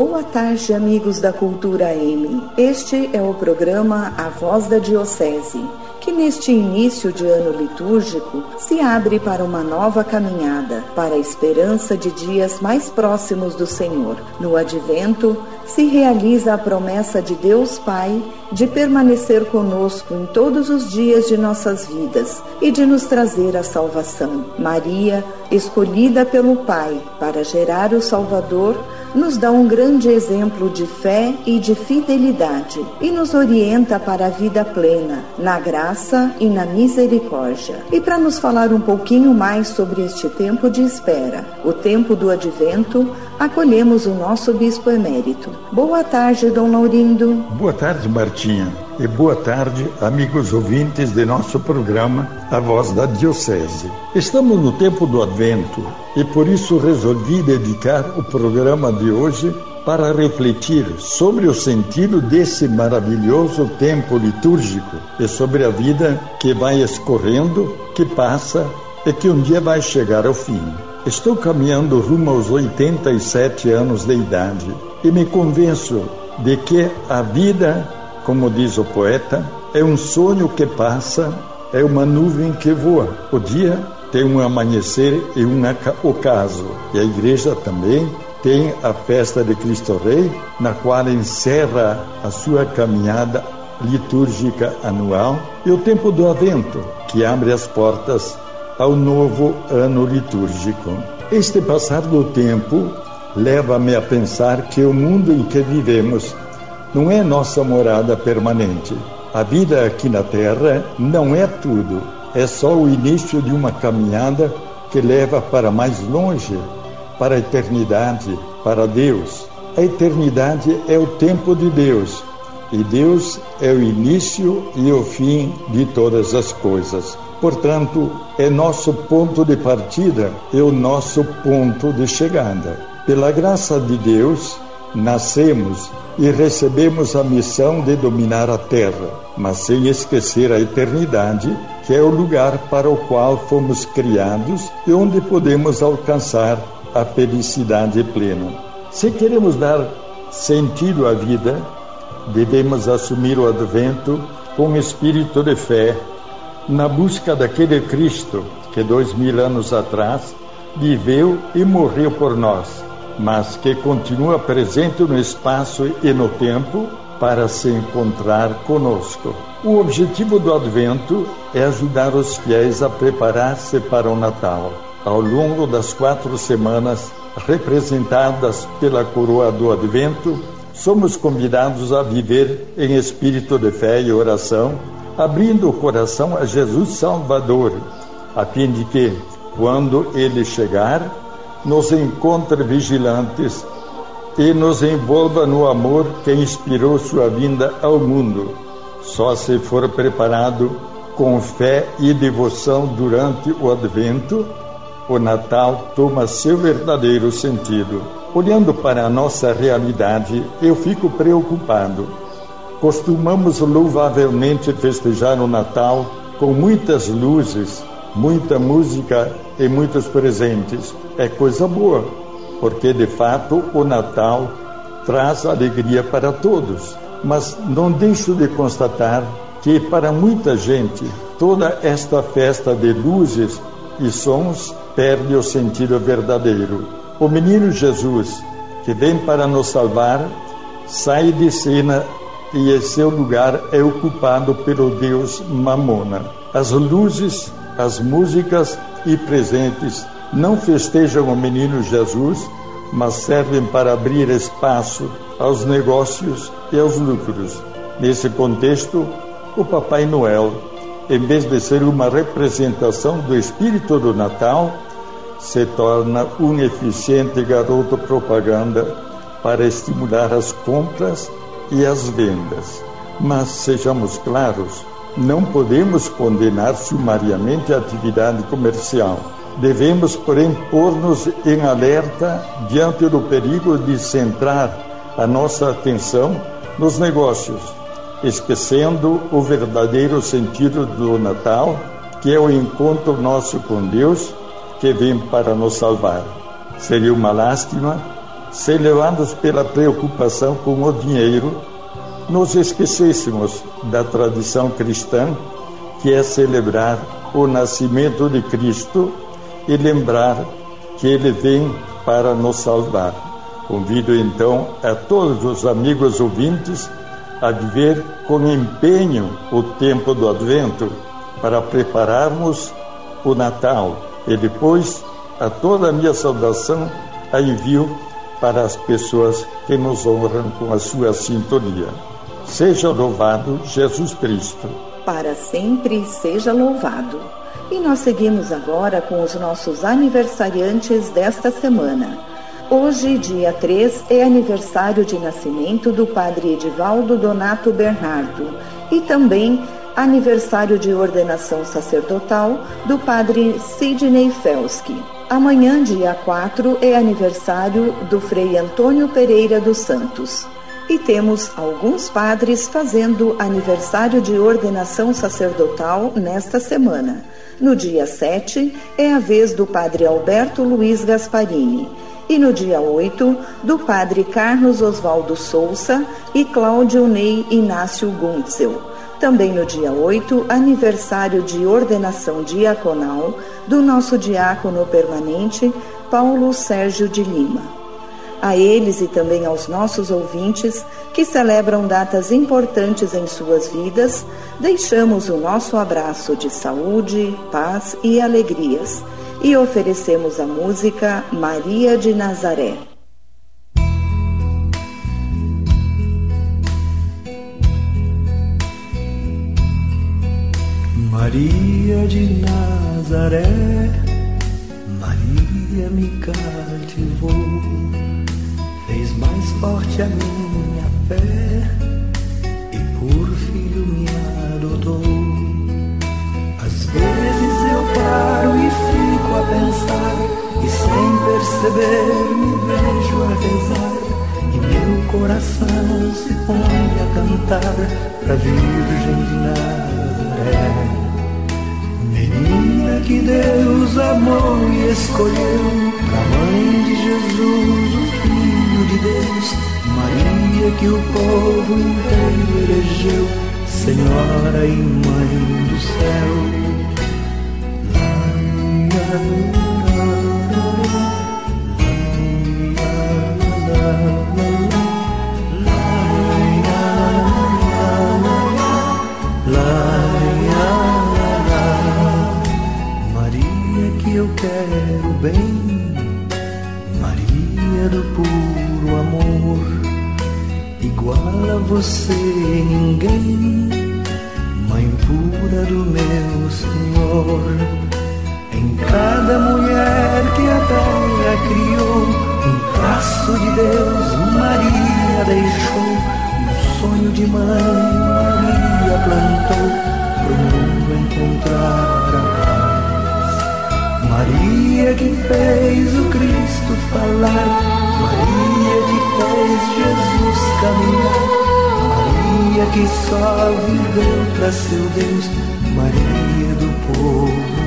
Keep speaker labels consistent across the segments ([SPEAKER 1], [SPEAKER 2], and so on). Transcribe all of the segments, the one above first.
[SPEAKER 1] Boa tarde, amigos da Cultura M. Este é o programa A Voz da Diocese, que neste início de ano litúrgico se abre para uma nova caminhada, para a esperança de dias mais próximos do Senhor. No advento, se realiza a promessa de Deus Pai de permanecer conosco em todos os dias de nossas vidas e de nos trazer a salvação. Maria, escolhida pelo Pai para gerar o Salvador, nos dá um grande exemplo de fé e de fidelidade e nos orienta para a vida plena, na graça e na misericórdia. E para nos falar um pouquinho mais sobre este tempo de espera, o tempo do advento, acolhemos o nosso bispo emérito. Boa tarde, Dom Laurindo.
[SPEAKER 2] Boa tarde, Martinha. E boa tarde, amigos ouvintes de nosso programa A Voz da Diocese. Estamos no tempo do Advento e por isso resolvi dedicar o programa de hoje para refletir sobre o sentido desse maravilhoso tempo litúrgico e sobre a vida que vai escorrendo, que passa e que um dia vai chegar ao fim. Estou caminhando rumo aos 87 anos de idade e me convenço de que a vida, como diz o poeta, é um sonho que passa, é uma nuvem que voa. O dia tem um amanhecer e um ocaso. E a igreja também tem a festa de Cristo Rei, na qual encerra a sua caminhada litúrgica anual, e o tempo do Avento, que abre as portas ao novo ano litúrgico. Este passar do tempo leva-me a pensar que o mundo em que vivemos não é nossa morada permanente. A vida aqui na Terra não é tudo, é só o início de uma caminhada que leva para mais longe, para a eternidade, para Deus. A eternidade é o tempo de Deus e Deus é o início e o fim de todas as coisas. Portanto, é nosso ponto de partida e o nosso ponto de chegada. Pela graça de Deus, nascemos e recebemos a missão de dominar a terra, mas sem esquecer a eternidade, que é o lugar para o qual fomos criados e onde podemos alcançar a felicidade plena. Se queremos dar sentido à vida, devemos assumir o advento com espírito de fé na busca daquele Cristo que dois mil anos atrás viveu e morreu por nós, mas que continua presente no espaço e no tempo para se encontrar conosco. O objetivo do Advento é ajudar os fiéis a preparar-se para o Natal. Ao longo das quatro semanas representadas pela coroa do Advento, somos convidados a viver em espírito de fé e oração abrindo o coração a Jesus Salvador, a fim de que, quando ele chegar, nos encontre vigilantes e nos envolva no amor que inspirou sua vinda ao mundo. Só se for preparado com fé e devoção durante o advento, o Natal toma seu verdadeiro sentido. Olhando para a nossa realidade, eu fico preocupado Costumamos louvavelmente festejar o Natal com muitas luzes, muita música e muitos presentes. É coisa boa, porque de fato o Natal traz alegria para todos. Mas não deixo de constatar que para muita gente toda esta festa de luzes e sons perde o sentido verdadeiro. O menino Jesus, que vem para nos salvar, sai de cena e seu lugar é ocupado pelo deus Mamona. As luzes, as músicas e presentes não festejam o menino Jesus, mas servem para abrir espaço aos negócios e aos lucros. Nesse contexto, o Papai Noel, em vez de ser uma representação do espírito do Natal, se torna um eficiente garoto propaganda para estimular as compras e as vendas. Mas sejamos claros, não podemos condenar sumariamente a atividade comercial. Devemos, porém, pôr-nos em alerta diante do perigo de centrar a nossa atenção nos negócios, esquecendo o verdadeiro sentido do Natal, que é o encontro nosso com Deus, que vem para nos salvar. Seria uma lástima se levados pela preocupação com o dinheiro, nos esquecêssemos da tradição cristã, que é celebrar o nascimento de Cristo e lembrar que ele vem para nos salvar. Convido então a todos os amigos ouvintes a viver com empenho o tempo do Advento para prepararmos o Natal e depois a toda a minha saudação a envio para as pessoas que nos honram com a sua sintonia. Seja louvado Jesus Cristo.
[SPEAKER 1] Para sempre seja louvado. E nós seguimos agora com os nossos aniversariantes desta semana. Hoje, dia 3, é aniversário de nascimento do padre Edivaldo Donato Bernardo e também aniversário de ordenação sacerdotal do padre Sidney Felski. Amanhã, dia 4, é aniversário do Frei Antônio Pereira dos Santos. E temos alguns padres fazendo aniversário de ordenação sacerdotal nesta semana. No dia 7, é a vez do padre Alberto Luiz Gasparini e no dia 8, do padre Carlos Oswaldo Souza e Cláudio Ney Inácio Guntzel. Também no dia 8, aniversário de ordenação diaconal do nosso diácono permanente, Paulo Sérgio de Lima. A eles e também aos nossos ouvintes que celebram datas importantes em suas vidas, deixamos o nosso abraço de saúde, paz e alegrias e oferecemos a música Maria de Nazaré.
[SPEAKER 3] Maria de Nazaré, Maria me cativou, mais forte a minha fé e por filho me adotou. Às vezes eu paro e fico a pensar e sem perceber me vejo a rezar e meu coração se põe a cantar pra Virgem de Nazaré. Menina que Deus amou e escolheu pra mãe de Jesus, o Deus, Maria que o povo inteiro elegeu, Senhora e Mãe do céu. Maria que eu quero você ninguém, Mãe pura do meu Senhor. Em cada mulher que a terra criou, um traço de Deus, Maria deixou. Um sonho de mãe, Maria plantou, pro mundo encontrar a paz. Maria que fez o Cristo falar, Maria que fez Jesus caminhar. Maria que só viveu para seu Deus, Maria do povo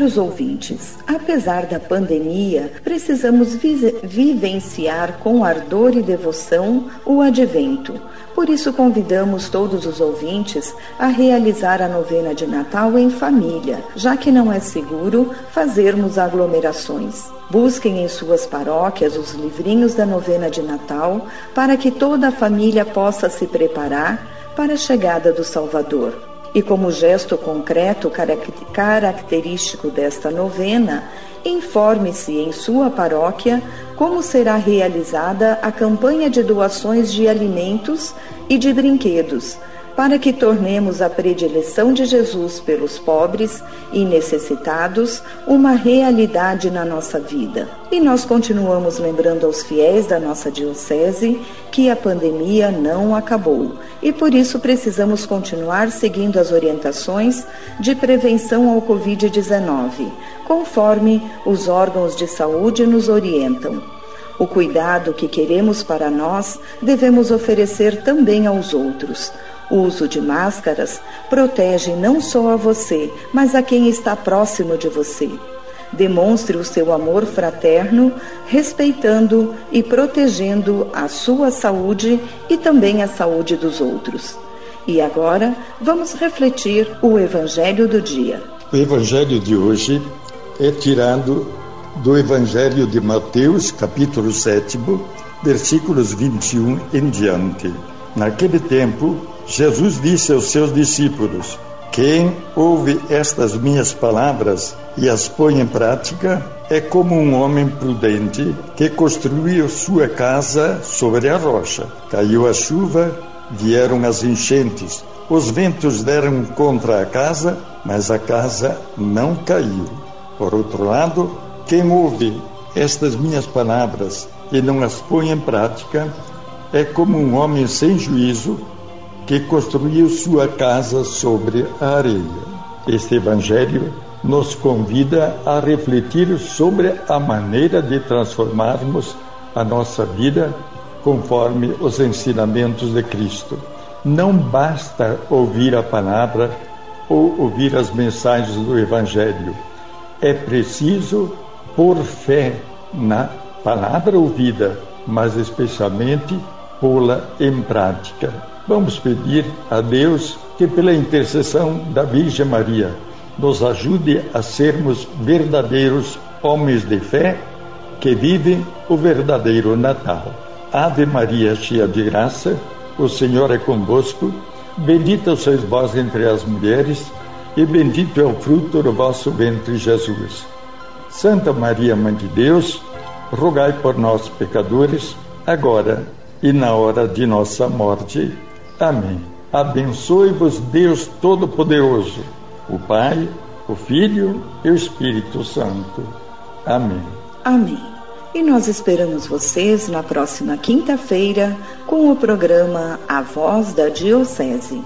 [SPEAKER 1] Caros ouvintes, apesar da pandemia, precisamos vivenciar com ardor e devoção o advento. Por isso, convidamos todos os ouvintes a realizar a novena de Natal em família, já que não é seguro fazermos aglomerações. Busquem em suas paróquias os livrinhos da novena de Natal para que toda a família possa se preparar para a chegada do Salvador. E como gesto concreto característico desta novena, informe-se em sua paróquia como será realizada a campanha de doações de alimentos e de brinquedos para que tornemos a predileção de Jesus pelos pobres e necessitados uma realidade na nossa vida. E nós continuamos lembrando aos fiéis da nossa Diocese que a pandemia não acabou e por isso precisamos continuar seguindo as orientações de prevenção ao Covid-19, conforme os órgãos de saúde nos orientam. O cuidado que queremos para nós devemos oferecer também aos outros. O uso de máscaras protege não só a você, mas a quem está próximo de você. Demonstre o seu amor fraterno, respeitando e protegendo a sua saúde e também a saúde dos outros. E agora vamos refletir o Evangelho do dia.
[SPEAKER 2] O Evangelho de hoje é tirado do Evangelho de Mateus, capítulo 7, versículos 21 em diante. Naquele tempo, Jesus disse aos seus discípulos: Quem ouve estas minhas palavras e as põe em prática é como um homem prudente que construiu sua casa sobre a rocha. Caiu a chuva, vieram as enchentes, os ventos deram contra a casa, mas a casa não caiu. Por outro lado, quem ouve estas minhas palavras e não as põe em prática é como um homem sem juízo que construiu sua casa sobre a areia. Este Evangelho nos convida a refletir sobre a maneira de transformarmos a nossa vida conforme os ensinamentos de Cristo. Não basta ouvir a palavra ou ouvir as mensagens do Evangelho. É preciso pôr fé na palavra ouvida, mas especialmente pô-la em prática. Vamos pedir a Deus que, pela intercessão da Virgem Maria, nos ajude a sermos verdadeiros homens de fé que vivem o verdadeiro Natal. Ave Maria, cheia de graça, o Senhor é convosco. Bendita sois vós entre as mulheres, e bendito é o fruto do vosso ventre, Jesus. Santa Maria, Mãe de Deus, rogai por nós, pecadores, agora e na hora de nossa morte. Amém. Abençoe-vos Deus Todo-Poderoso, o Pai, o Filho e o Espírito Santo. Amém.
[SPEAKER 1] Amém. E nós esperamos vocês na próxima quinta-feira com o programa A Voz da Diocese.